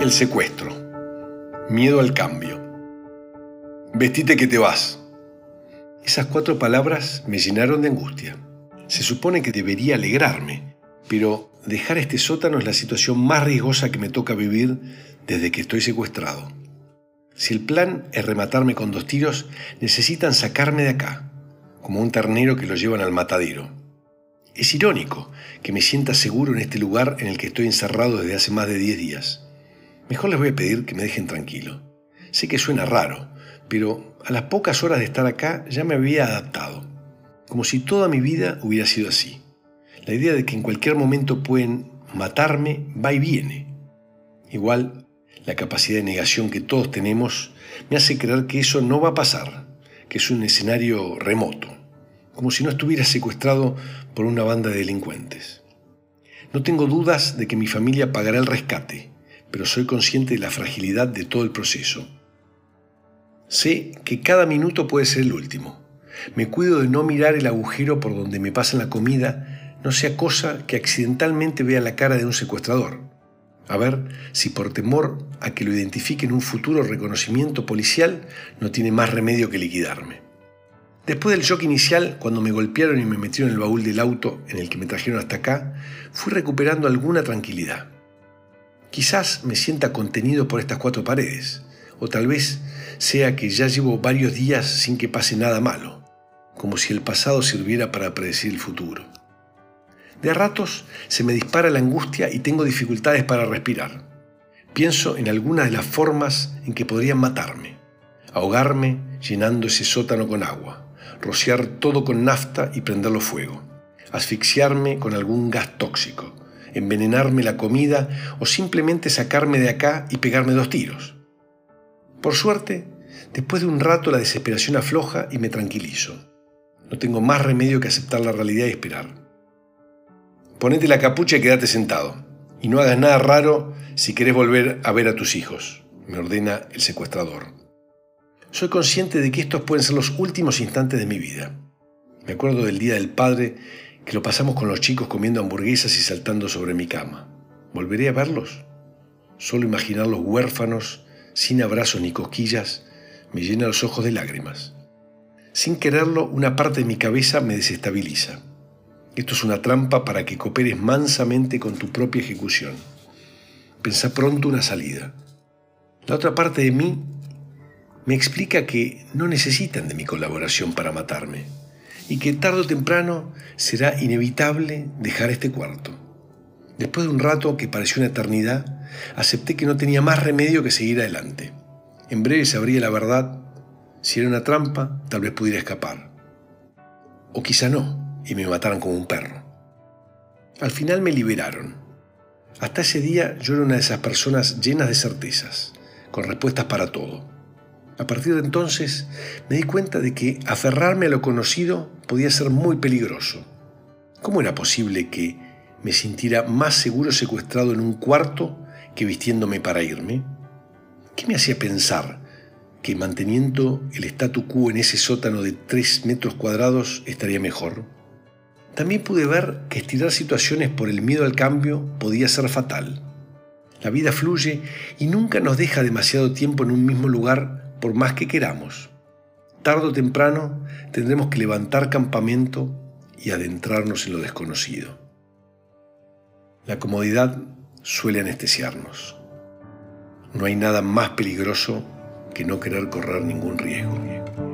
El secuestro. Miedo al cambio. Vestite que te vas. Esas cuatro palabras me llenaron de angustia. Se supone que debería alegrarme, pero dejar este sótano es la situación más riesgosa que me toca vivir desde que estoy secuestrado. Si el plan es rematarme con dos tiros, necesitan sacarme de acá, como un ternero que lo llevan al matadero. Es irónico que me sienta seguro en este lugar en el que estoy encerrado desde hace más de 10 días. Mejor les voy a pedir que me dejen tranquilo. Sé que suena raro, pero a las pocas horas de estar acá ya me había adaptado, como si toda mi vida hubiera sido así. La idea de que en cualquier momento pueden matarme va y viene. Igual, la capacidad de negación que todos tenemos me hace creer que eso no va a pasar, que es un escenario remoto, como si no estuviera secuestrado por una banda de delincuentes. No tengo dudas de que mi familia pagará el rescate, pero soy consciente de la fragilidad de todo el proceso. Sé que cada minuto puede ser el último. Me cuido de no mirar el agujero por donde me pasan la comida, no sea cosa que accidentalmente vea la cara de un secuestrador. A ver si por temor a que lo identifique en un futuro reconocimiento policial no tiene más remedio que liquidarme. Después del shock inicial, cuando me golpearon y me metieron en el baúl del auto en el que me trajeron hasta acá, fui recuperando alguna tranquilidad. Quizás me sienta contenido por estas cuatro paredes, o tal vez sea que ya llevo varios días sin que pase nada malo, como si el pasado sirviera para predecir el futuro. De a ratos se me dispara la angustia y tengo dificultades para respirar. Pienso en algunas de las formas en que podrían matarme. Ahogarme llenando ese sótano con agua, rociar todo con nafta y prenderlo fuego, asfixiarme con algún gas tóxico, envenenarme la comida o simplemente sacarme de acá y pegarme dos tiros. Por suerte, después de un rato la desesperación afloja y me tranquilizo. No tengo más remedio que aceptar la realidad y esperar. Ponete la capucha y quédate sentado. Y no hagas nada raro si querés volver a ver a tus hijos, me ordena el secuestrador. Soy consciente de que estos pueden ser los últimos instantes de mi vida. Me acuerdo del Día del Padre que lo pasamos con los chicos comiendo hamburguesas y saltando sobre mi cama. ¿Volveré a verlos? Solo imaginarlos huérfanos, sin abrazos ni cosquillas, me llena los ojos de lágrimas. Sin quererlo, una parte de mi cabeza me desestabiliza. Esto es una trampa para que cooperes mansamente con tu propia ejecución. Pensa pronto una salida. La otra parte de mí me explica que no necesitan de mi colaboración para matarme y que tarde o temprano será inevitable dejar este cuarto. Después de un rato que pareció una eternidad, acepté que no tenía más remedio que seguir adelante. En breve sabría la verdad. Si era una trampa, tal vez pudiera escapar. O quizá no, y me mataran como un perro. Al final me liberaron. Hasta ese día yo era una de esas personas llenas de certezas, con respuestas para todo. A partir de entonces me di cuenta de que aferrarme a lo conocido podía ser muy peligroso. ¿Cómo era posible que me sintiera más seguro secuestrado en un cuarto que vistiéndome para irme? ¿Qué me hacía pensar que manteniendo el statu quo en ese sótano de tres metros cuadrados estaría mejor? También pude ver que estirar situaciones por el miedo al cambio podía ser fatal. La vida fluye y nunca nos deja demasiado tiempo en un mismo lugar por más que queramos. Tardo o temprano tendremos que levantar campamento y adentrarnos en lo desconocido. La comodidad suele anestesiarnos. No hay nada más peligroso que no querer correr ningún riesgo.